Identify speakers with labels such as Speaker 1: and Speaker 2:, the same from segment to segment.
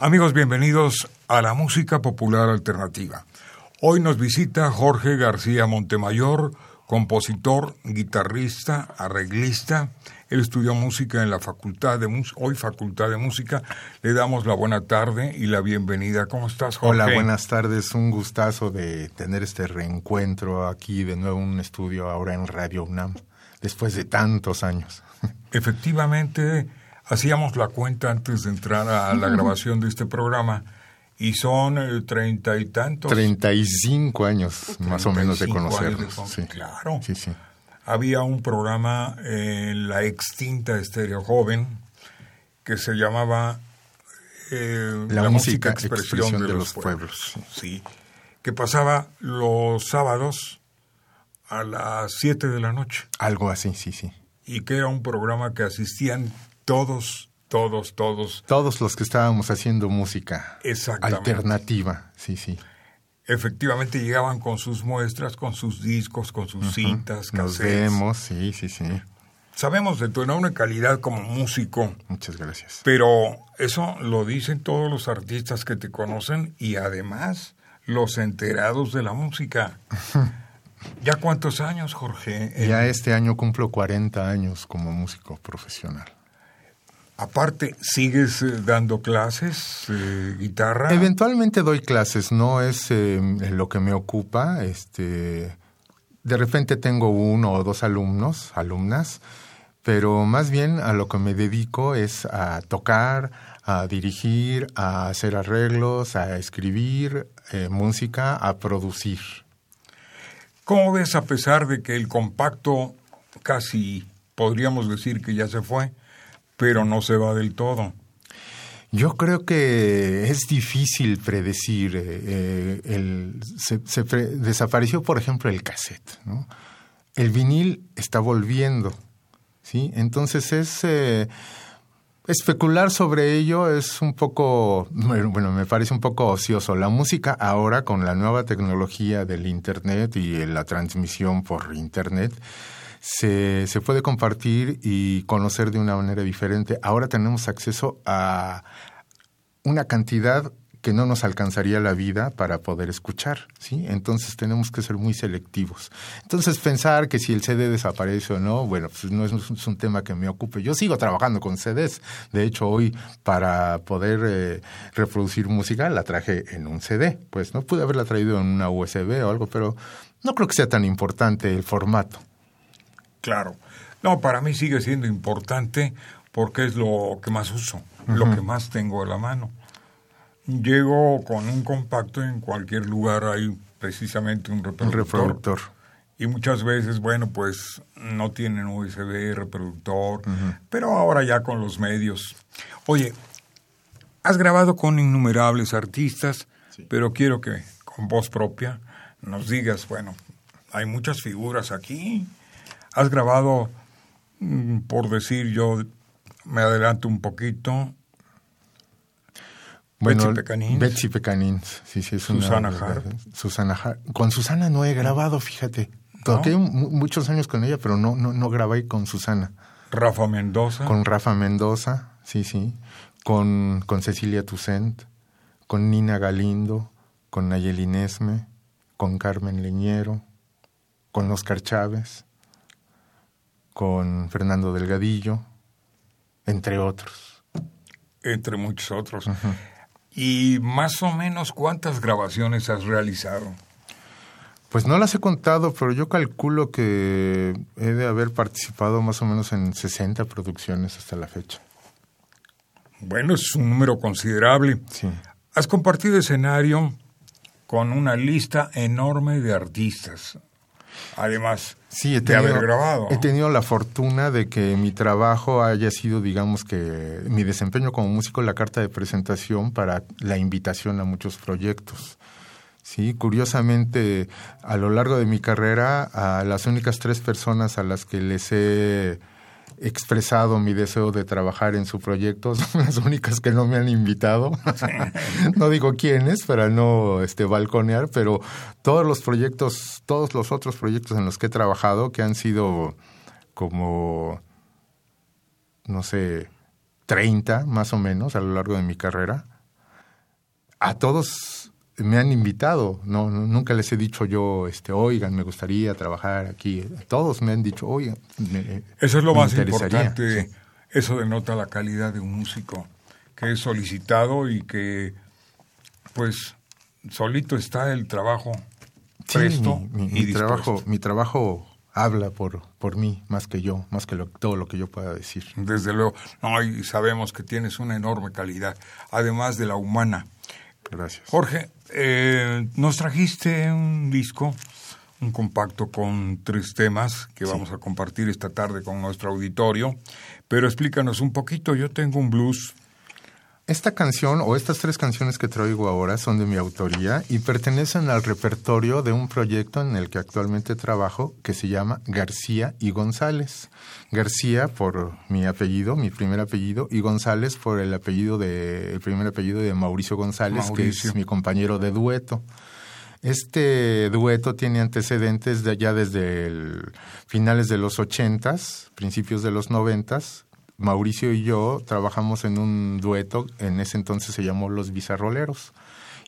Speaker 1: Amigos, bienvenidos a la música popular alternativa. Hoy nos visita Jorge García Montemayor, compositor, guitarrista, arreglista. Él estudió música en la Facultad de Música, hoy Facultad de Música. Le damos la buena tarde y la bienvenida. ¿Cómo estás, Jorge?
Speaker 2: Hola, buenas tardes. Un gustazo de tener este reencuentro aquí de nuevo en un estudio ahora en Radio UNAM, después de tantos años.
Speaker 1: Efectivamente, hacíamos la cuenta antes de entrar a la grabación de este programa y son eh, treinta y tantos.
Speaker 2: Treinta y cinco años más o menos de conocernos.
Speaker 1: Sí. Claro.
Speaker 2: Sí, sí.
Speaker 1: Había un programa en la extinta Estéreo Joven que se llamaba eh,
Speaker 2: La, música, expresión, de, los pueblos.
Speaker 1: Sí. Que pasaba los sábados a las siete de la noche.
Speaker 2: Algo así, sí, sí.
Speaker 1: Y que era un programa que asistían todos, todos, todos.
Speaker 2: Todos los que estábamos haciendo música alternativa, sí, sí.
Speaker 1: Efectivamente llegaban con sus muestras, con sus discos, con sus cintas,
Speaker 2: Nos
Speaker 1: cassettes.
Speaker 2: vemos, sí, sí, sí.
Speaker 1: Sabemos de tu enorme calidad como músico,
Speaker 2: Muchas gracias.
Speaker 1: pero eso lo dicen todos los artistas que te conocen y además los enterados de la música. ¿Ya cuántos años, Jorge? Eh,
Speaker 2: Ya este año cumplo 40 años como músico profesional.
Speaker 1: Aparte, ¿sigues eh, dando clases, eh, guitarra?
Speaker 2: Eventualmente doy clases, no es eh, lo que me ocupa. Este, de repente tengo uno o dos alumnos, alumnas, pero más bien a lo que me dedico es a tocar, a dirigir, a hacer arreglos, a escribir eh, música, a producir.
Speaker 1: ¿Cómo ves a pesar de que el compacto casi podríamos decir que ya se fue, pero no se va del todo?
Speaker 2: Yo creo que es difícil predecir. eh, eh, se, se pre- desapareció, por ejemplo, el cassette. ¿no? El vinil está volviendo. ¿sí? Entonces es eh, especular sobre ello es un poco, bueno, me parece un poco ocioso. La música ahora con la nueva tecnología del Internet y la transmisión por Internet se, se puede compartir y conocer de una manera diferente. Ahora tenemos acceso a una cantidad que no nos alcanzaría la vida para poder escuchar, ¿sí? Entonces tenemos que ser muy selectivos. Entonces pensar que si el CD desaparece o no, bueno, pues no es, un tema que me ocupe. Yo sigo trabajando con CDs. De hecho, hoy para poder eh, reproducir música la traje en un CD. Pues no pude haberla traído en una USB o algo, pero no creo que sea tan importante el formato.
Speaker 1: Claro. No, para mí sigue siendo importante porque es lo que más uso, lo que más tengo a la mano. Llego con un compacto en cualquier lugar, hay precisamente un
Speaker 2: Un
Speaker 1: reproductor.
Speaker 2: reproductor.
Speaker 1: Y muchas veces, bueno, pues no tienen USB, reproductor, pero ahora ya con los medios. Oye, has grabado con innumerables artistas, pero quiero que con voz propia nos digas, bueno, hay muchas figuras aquí. Has grabado, mm, por decir yo, me adelanto un poquito, Betsy Pecanins.
Speaker 2: Betsy Pecanins, sí, sí, es
Speaker 1: Susana
Speaker 2: una. Susana Harp. Con Susana no he grabado, fíjate. Toqué mu- muchos años con ella, pero no, no, no grabé con Susana.
Speaker 1: Rafa Mendoza,
Speaker 2: Con Rafa Mendoza, sí, sí. Con, con Cecilia Toussaint, con Nina Galindo, con Nayeli Nesme, con Carmen Leñero, con Oscar Chávez, con Fernando Delgadillo, entre otros.
Speaker 1: entre muchos otros. Y más o menos, ¿cuántas grabaciones has realizado?
Speaker 2: Pues no las he contado, pero yo calculo que he de haber participado más o menos en 60 producciones hasta la fecha.
Speaker 1: Bueno, es un número considerable.
Speaker 2: Sí.
Speaker 1: Has compartido escenario con una lista enorme de artistas. Además
Speaker 2: Sí, he
Speaker 1: de
Speaker 2: tenido,
Speaker 1: haber grabado.
Speaker 2: he tenido la fortuna de que mi trabajo haya sido, digamos que mi desempeño como músico, la carta de presentación para la invitación a muchos proyectos. Sí, curiosamente, a lo largo de mi carrera, a las únicas tres personas a las que les he expresado mi deseo de trabajar en su proyecto son las únicas que no me han invitado. no digo quiénes para no este balconear, pero todos los proyectos, todos los otros proyectos en los que he trabajado que han sido como no sé, 30 más o menos a lo largo de mi carrera, a todos me han invitado, no, nunca les he dicho yo, este, oigan, me gustaría trabajar aquí. Todos me han dicho, oigan, me-
Speaker 1: Eso es lo
Speaker 2: me
Speaker 1: más
Speaker 2: interesaría".
Speaker 1: importante.
Speaker 2: Sí.
Speaker 1: Eso denota la calidad de un músico que es solicitado y que, pues, solito está el trabajo
Speaker 2: Sí,
Speaker 1: presto
Speaker 2: mi, mi-
Speaker 1: y
Speaker 2: mi
Speaker 1: dispuesto.
Speaker 2: trabajo, mi trabajo habla por, por mí más que yo, más que lo- todo lo que yo pueda decir.
Speaker 1: Desde luego. No, y sabemos que tienes una enorme calidad, además de la humana.
Speaker 2: Gracias.
Speaker 1: Jorge, eh, nos trajiste un disco, un compacto con tres temas que vamos a compartir esta tarde con nuestro auditorio, pero explícanos un poquito, yo tengo un blues,
Speaker 2: Esta canción o estas tres canciones que traigo ahora son de mi autoría y pertenecen al repertorio de un proyecto en el que actualmente trabajo que se llama García y González. García por mi apellido, mi primer apellido, y González por el apellido de el primer apellido de Mauricio González,
Speaker 1: Mauricio.
Speaker 2: que es mi compañero de dueto. Este dueto tiene antecedentes de ya desde el finales de los ochentas, principios de los noventas. Mauricio y yo trabajamos en un dueto, en ese entonces se llamó Los Bizarroleros.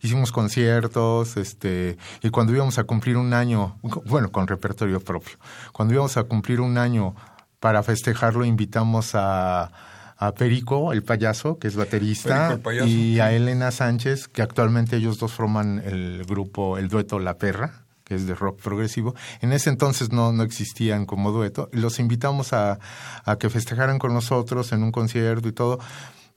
Speaker 2: Hicimos conciertos, este, y cuando íbamos a cumplir un año, bueno, con repertorio propio, cuando íbamos a cumplir un año para festejarlo, invitamos a, a Perico, el payaso, que es baterista,
Speaker 1: Perico, el payaso.
Speaker 2: y a Elena Sánchez, que actualmente ellos dos forman el grupo, el dueto La Perra, es de rock progresivo. En ese entonces no, no existían como dueto. Los invitamos a, a que festejaran con nosotros en un concierto y todo.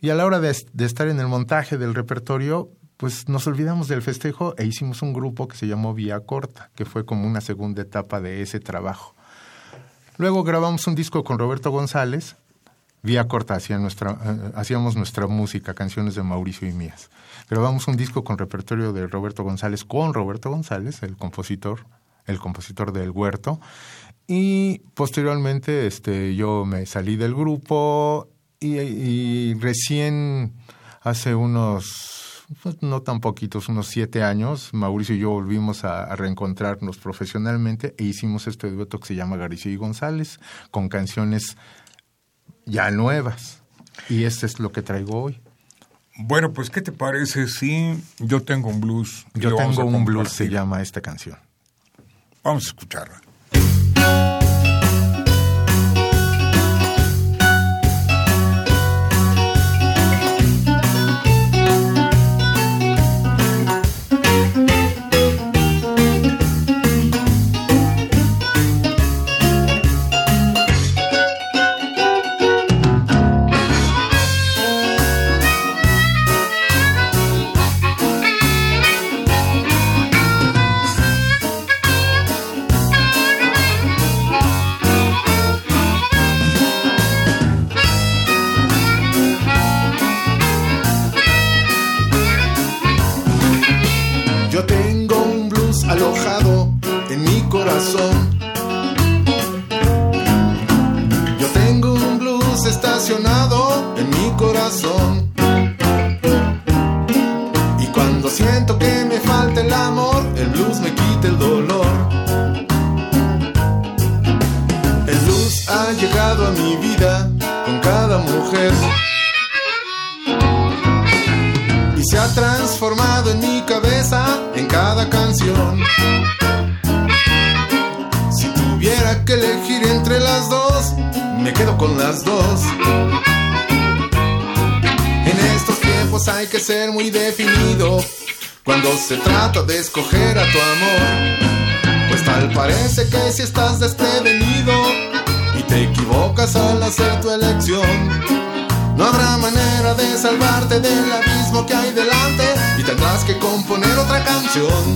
Speaker 2: Y a la hora de, de estar en el montaje del repertorio, pues nos olvidamos del festejo e hicimos un grupo que se llamó Vía Corta, que fue como una segunda etapa de ese trabajo. Luego grabamos un disco con Roberto González. Vía corta nuestra, eh, hacíamos nuestra música, canciones de Mauricio y mías. Grabamos un disco con repertorio de Roberto González, con Roberto González, el compositor, el compositor del Huerto. Y posteriormente este, yo me salí del grupo y, y recién hace unos, pues, no tan poquitos, unos siete años, Mauricio y yo volvimos a, a reencontrarnos profesionalmente e hicimos este dueto que se llama García y González, con canciones ya nuevas. Y este es lo que traigo hoy.
Speaker 1: Bueno, pues, ¿qué te parece si yo tengo un blues?
Speaker 2: Yo tengo un blues, se llama esta canción.
Speaker 1: Vamos a escucharla.
Speaker 3: Elegir entre las dos, me quedo con las dos. En estos tiempos hay que ser muy definido cuando se trata de escoger a tu amor. Pues tal parece que si estás desprevenido y te equivocas al hacer tu elección, No habrá manera de salvarte del abismo que hay delante y tendrás que componer otra canción.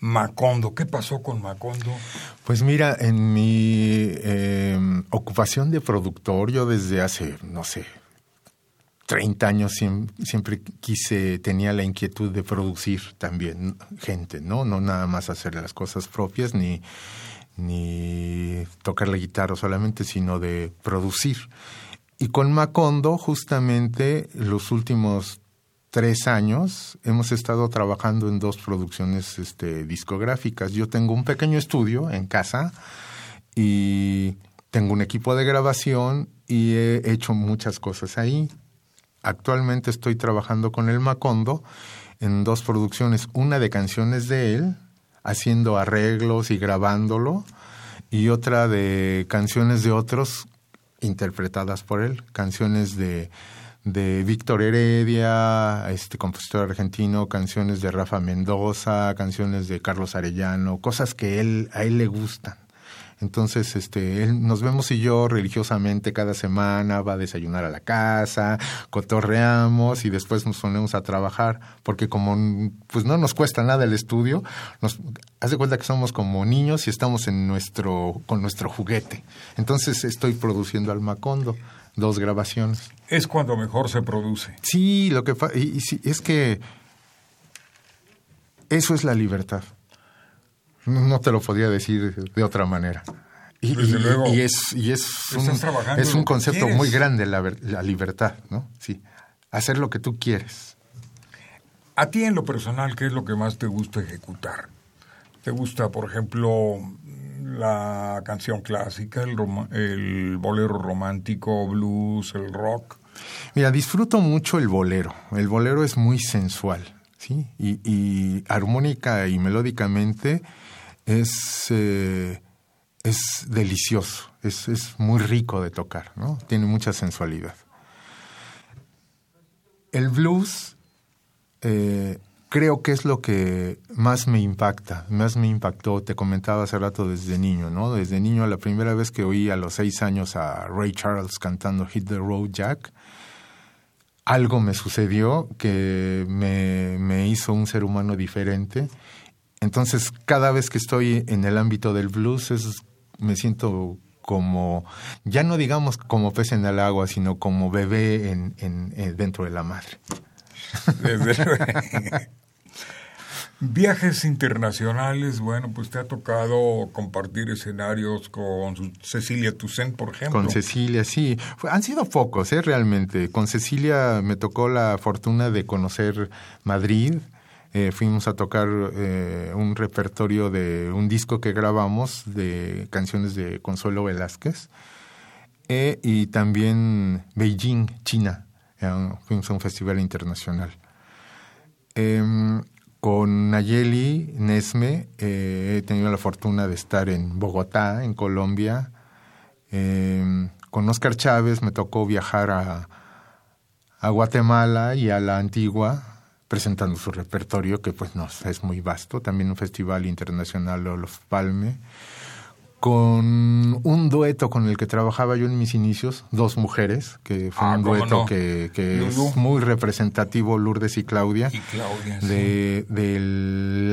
Speaker 1: Macondo. ¿Qué pasó con Macondo?
Speaker 2: Pues mira, en mi em, ocupación de productor, yo desde hace, no sé, 30 años siempre, quise, tenía la inquietud de producir también gente, ¿no? No nada más hacer las cosas propias ni ni tocar la guitarra solamente, sino de producir. Y con Macondo, justamente los últimos tres años, hemos estado trabajando en dos producciones este, discográficas. Yo tengo un pequeño estudio en casa y tengo un equipo de grabación y he hecho muchas cosas ahí. Actualmente estoy trabajando con el Macondo en dos producciones, una de canciones de él, haciendo arreglos y grabándolo, y otra de canciones de otros interpretadas por él, canciones de, de Víctor Heredia, este compositor argentino, canciones de Rafa Mendoza, canciones de Carlos Arellano, cosas que él, a él le gustan. Entonces, este, él, nos vemos y yo religiosamente cada semana, va a desayunar a la casa, cotorreamos y después nos ponemos a trabajar, porque como pues no nos cuesta nada el estudio, nos hace cuenta que somos como niños y estamos en nuestro, con nuestro juguete. Entonces estoy produciendo al Macondo, dos grabaciones.
Speaker 1: Es cuando mejor se produce.
Speaker 2: Sí, lo que y, y, es que eso es la libertad. No te lo podía decir de otra manera. Y, es, y es, un, es un concepto muy grande la, la libertad, ¿no? Sí. Hacer lo que tú quieres.
Speaker 1: A ti en lo personal, ¿qué es lo que más te gusta ejecutar? ¿Te gusta, por ejemplo, la canción clásica, el, bolero romántico, blues, el rock?
Speaker 2: Mira, disfruto mucho el bolero. El bolero es muy sensual, ¿sí? Y, y armónica y melódicamente es, eh, es delicioso, es, es, muy rico de tocar, ¿no? Tiene mucha sensualidad. El blues eh, creo que es lo que más me impacta, más me impactó, te comentaba hace rato desde niño, ¿no? Desde niño, la primera vez que oí a los seis años a Ray Charles cantando Hit the Road Jack, algo me sucedió que me, hizo un ser humano diferente entonces, cada vez que estoy en el ámbito del blues, es, me siento como, ya no digamos como pez en el agua, sino como bebé en, en, eh, dentro de la madre.
Speaker 1: Viajes internacionales, bueno, pues te ha tocado compartir escenarios con Cecilia Toussaint, por ejemplo.
Speaker 2: Con Cecilia, sí. Han sido pocos, ¿eh? Realmente. Con Cecilia me tocó la fortuna de conocer Madrid, eh, fuimos a tocar eh, un repertorio de un disco que grabamos de canciones de Consuelo Velázquez eh, y también Beijing, China. A un festival internacional. Em, con Nayeli Nesme he tenido la fortuna de estar en Bogotá, en Colombia. Em, con Oscar Chávez me tocó viajar a, a Guatemala y a la Antigua presentando su repertorio, que pues no es muy vasto, también un festival internacional Olof Palme, con un dueto con el que trabajaba yo en mis inicios, dos mujeres, que fue
Speaker 1: Ah,
Speaker 2: un dueto
Speaker 1: no.
Speaker 2: que, que es muy representativo, Lourdes y Claudia,
Speaker 1: Y Claudia, sí.
Speaker 2: de, de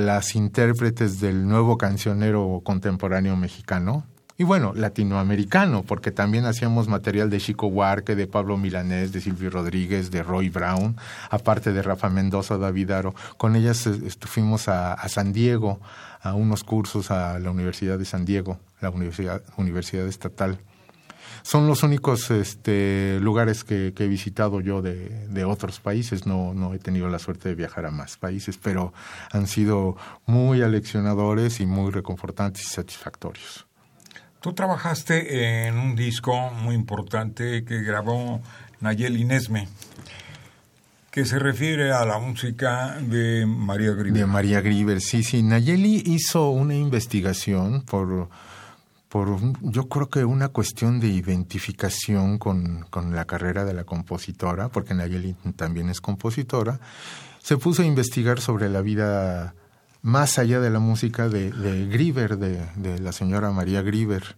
Speaker 2: las intérpretes del nuevo cancionero contemporáneo mexicano. Y bueno, latinoamericano, porque también hacíamos material de Chico Huarque, de Pablo Milanés, de Silvio Rodríguez, de Roy Brown, aparte de Rafa Mendoza, David Aro. Con ellas eh, fuimos a, a San Diego, a unos cursos a la Universidad de San Diego, la Universidad, Universidad Estatal. Son los únicos este, lugares que, que he visitado yo de, de otros países. No, no he tenido la suerte de viajar a más países, pero han sido muy aleccionadores y muy reconfortantes y satisfactorios.
Speaker 1: Tú trabajaste en un disco muy importante que grabó Nayeli Nesme, que se refiere a la música de María Griver.
Speaker 2: De María Griver, sí, sí. Nayeli hizo una investigación por, por yo creo que una cuestión de identificación con, con la carrera de la compositora, porque Nayeli también es compositora. Se puso a investigar sobre la vida más allá de la música de, de Griver, de, la señora María Griver.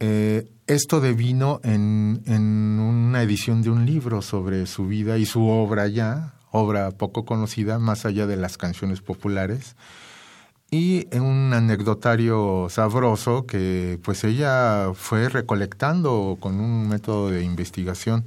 Speaker 2: Eh, esto devino en, en una edición de un libro sobre su vida y su obra ya, obra poco conocida, más allá de las canciones populares, y en un anecdotario sabroso que pues ella fue recolectando con un método de investigación.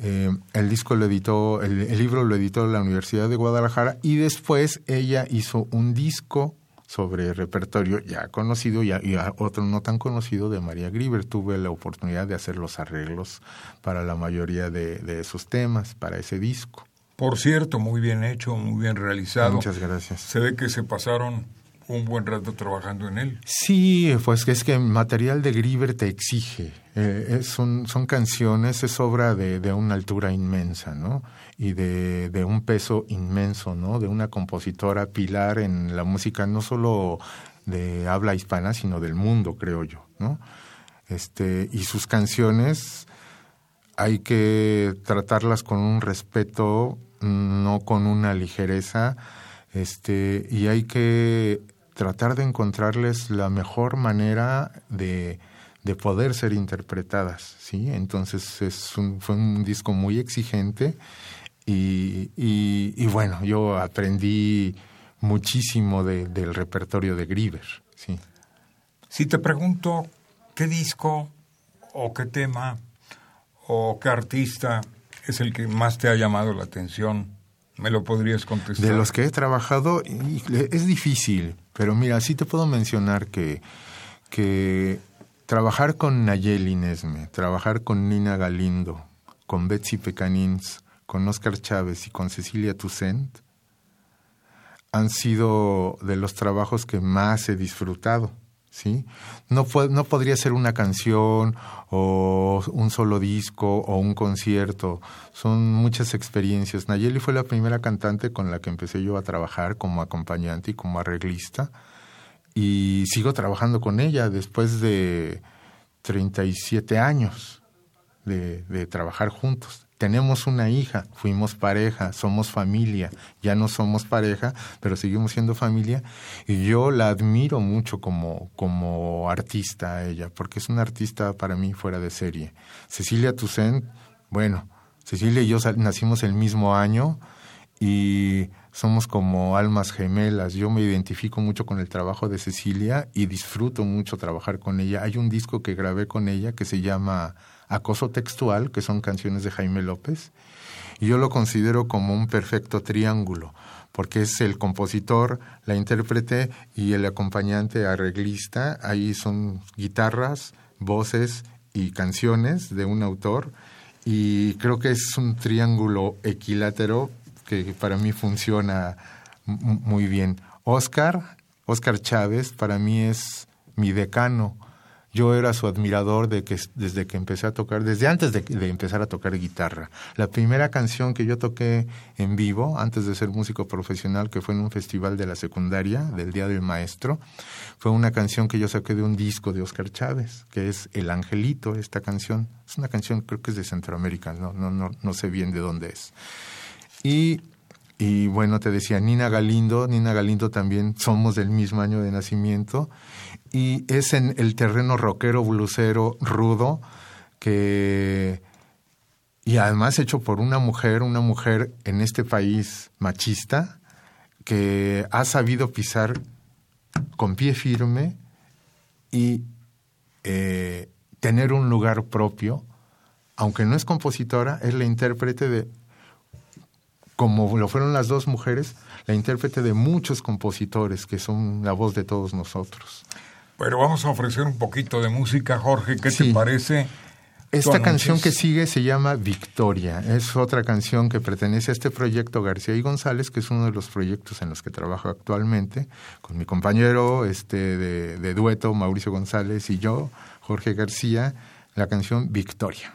Speaker 2: Eh, el disco lo editó, el, el libro lo editó la Universidad de Guadalajara y después ella hizo un disco sobre repertorio ya conocido y, y otro no tan conocido de María Griver. Tuve la oportunidad de hacer los arreglos para la mayoría de, de esos temas, para ese disco.
Speaker 1: Por cierto, muy bien hecho, muy bien realizado.
Speaker 2: Muchas gracias.
Speaker 1: Se ve que se pasaron un buen rato trabajando en él.
Speaker 2: Sí, pues es que el material de Griver te exige. Eh, es- son, son canciones, es obra de, de una altura inmensa, ¿no? Y de, de un peso inmenso, ¿no? De una compositora pilar en la música, no solo de habla hispana, sino del mundo, creo yo, ¿no? Este, y sus canciones hay que tratarlas con un respeto, no con una ligereza, este, y hay que tratar de encontrarles la mejor manera de, de poder ser interpretadas, ¿sí? Entonces es un, fue un disco muy exigente y, y, y bueno, yo aprendí muchísimo de- del repertorio de Griver, sí.
Speaker 1: Si te pregunto qué disco o qué tema o qué artista es el que más te ha llamado la atención, ¿me lo podrías contestar?
Speaker 2: De los que he trabajado, es difícil, pero mira, sí te puedo mencionar que, que trabajar con Nayeli Nesme, trabajar con Nina Galindo, con Betsy Pecanins, con Oscar Chávez y con Cecilia Toussaint han sido de los trabajos que más he disfrutado. ¿Sí? No, no podría ser una canción o un solo disco o un concierto. Son muchas experiencias. Nayeli fue la primera cantante con la que empecé yo a trabajar como acompañante y como arreglista. Y sigo trabajando con ella después de 37 años de trabajar juntos. Tenemos una hija, fuimos pareja, somos familia, ya no somos pareja, pero seguimos siendo familia. Y yo la admiro mucho como, como artista a ella, porque es una artista para mí fuera de serie. Cecilia Toussaint, bueno, Cecilia y yo nacimos el mismo año y somos como almas gemelas. Yo me identifico mucho con el trabajo de Cecilia y disfruto mucho trabajar con ella. Hay un disco que grabé con ella que se llama Acoso Textual, que son canciones de Jaime López, yo lo considero como un perfecto triángulo, porque es el compositor, la intérprete y el acompañante arreglista. Ahí son guitarras, voces y canciones de un autor, y creo que es un triángulo equilátero que para mí funciona muy bien. Oscar, Oscar Chávez, para mí es mi decano. Yo era su admirador desde que empecé a tocar, desde antes de, de, empezar a tocar guitarra. La primera canción que yo toqué en vivo, antes de ser músico profesional, que fue en un festival de la secundaria, del Día del Maestro, fue una canción que yo saqué de un disco de Oscar Chávez, que es El Angelito, esta canción. Es una canción, creo que es de Centroamérica, no, no, no, no sé bien de dónde es. Y y bueno, te decía, Nina Galindo, Nina Galindo también somos del mismo año de nacimiento. Y es en el terreno rockero, blusero, rudo, que... Y además hecho por una mujer, una mujer en este país machista, que ha sabido pisar con pie firme y eh, tener un lugar propio, aunque no es compositora, es la intérprete de como lo fueron las dos mujeres, la intérprete de muchos compositores que son la voz de todos nosotros.
Speaker 1: Pero vamos a ofrecer un poquito de música, Jorge, ¿qué te parece?
Speaker 2: Esta canción que sigue se llama Victoria. Es otra canción que pertenece a este proyecto García y González, que es uno de los proyectos en los que trabajo actualmente, con mi compañero este, de, de dueto, Mauricio González, y yo, Jorge García, la canción Victoria.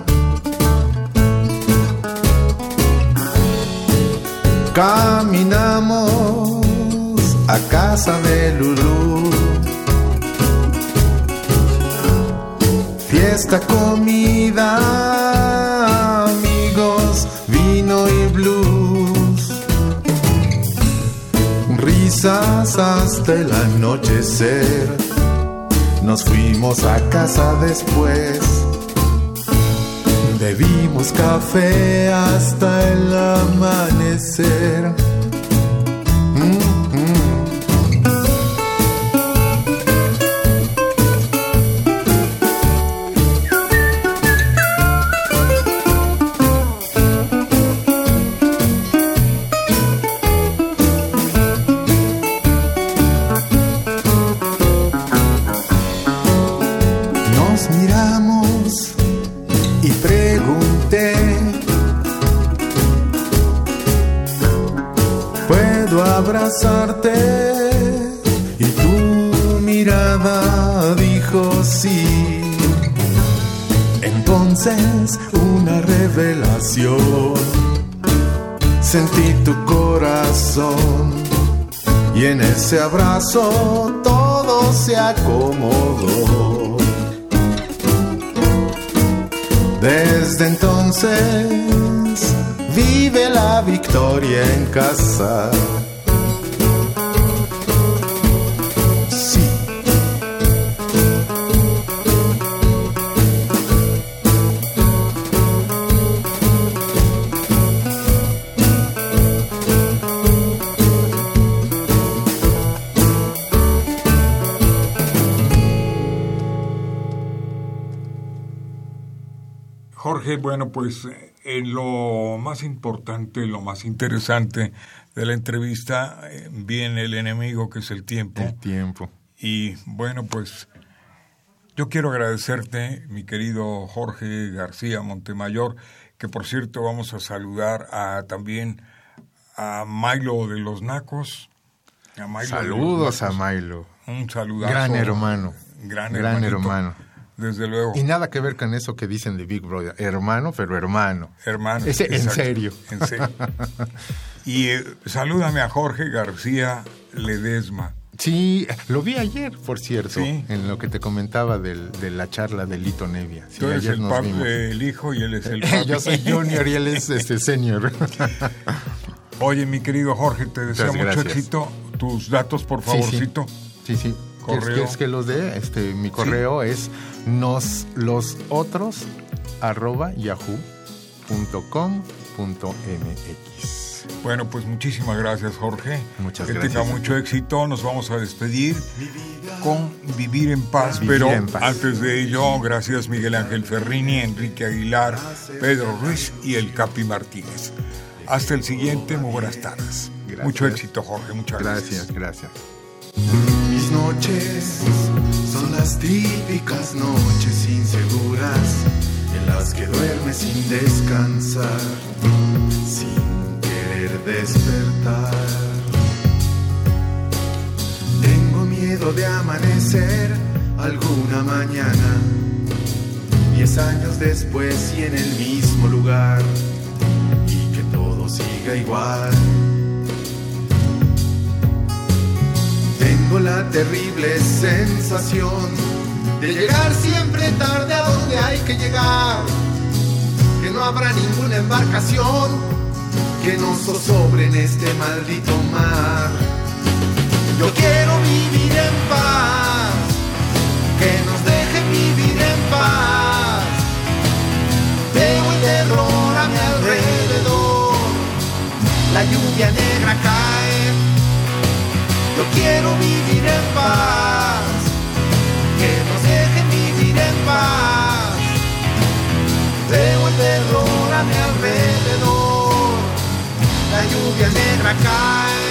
Speaker 2: Caminamos a casa de Lulú. Fiesta, comida, amigos, vino y blues. Risas hasta el anochecer nos fuimos a casa después. Bebimos café hasta el amanecer. Sentí tu corazón y en ese abrazo todo se acomodó. Desde entonces vive la victoria en casa.
Speaker 1: Bueno, pues en lo más importante, lo más interesante de la entrevista eh, viene el enemigo que es el tiempo.
Speaker 2: El tiempo.
Speaker 1: Y bueno, pues yo quiero agradecerte, mi querido Jorge García Montemayor, que por cierto vamos a saludar a también a Milo de los Nacos.
Speaker 2: Saludos a Milo.
Speaker 1: Un saludo
Speaker 2: Gran hermano.
Speaker 1: Gran, hermano desde luego.
Speaker 4: Y nada que ver con eso que dicen de Big Brother. Hermano, pero hermano.
Speaker 1: Hermano.
Speaker 4: Ese, en serio.
Speaker 1: En serio. Y eh, salúdame a Jorge García Ledesma.
Speaker 4: Sí, lo vi ayer, por cierto,
Speaker 1: Sí.
Speaker 4: en lo que te comentaba del- de la charla de Lito Nevia. Sí,
Speaker 1: Tú eres
Speaker 4: ayer
Speaker 1: el,
Speaker 4: nos vimos.
Speaker 1: el hijo y él es el papi.
Speaker 4: Yo soy junior y él es este senior.
Speaker 1: Oye, mi querido Jorge, te deseo mucho éxito. Tus datos, por
Speaker 4: Sí, sí.
Speaker 1: favorcito.
Speaker 4: Sí, sí. ¿Quieres,
Speaker 1: Correo.
Speaker 4: quieres que los dé? Este, mi correo es nos los otros arroba yahoo.com.mx.
Speaker 1: Bueno, pues muchísimas gracias, Jorge.
Speaker 4: Muchas
Speaker 1: que
Speaker 4: gracias.
Speaker 1: tenga mucho éxito. Nos vamos a despedir con Vivir en Paz.
Speaker 4: Vivir
Speaker 1: pero
Speaker 4: en paz.
Speaker 1: antes de ello, gracias Miguel Ángel Ferrini, Enrique Aguilar, Pedro Ruiz y el Capi Martínez. Hasta el siguiente, muy buenas tardes.
Speaker 4: Gracias.
Speaker 1: Mucho éxito, Jorge. Muchas gracias.
Speaker 4: Gracias, gracias.
Speaker 2: Noches son las típicas noches inseguras en las que duermes sin descansar, sin querer despertar. Tengo miedo de amanecer alguna mañana, diez años después y en el mismo lugar, y que todo siga igual. Tengo la terrible sensación de llegar siempre tarde a donde hay que llegar. Que no habrá ninguna embarcación que nos zozobre en este maldito mar. Yo quiero vivir en paz, que nos dejen vivir en paz. Veo el terror a mi alrededor, la lluvia negra cae. Yo quiero vivir en paz, que nos dejen vivir en paz. Veo el terror a mi alrededor, la lluvia negra cae.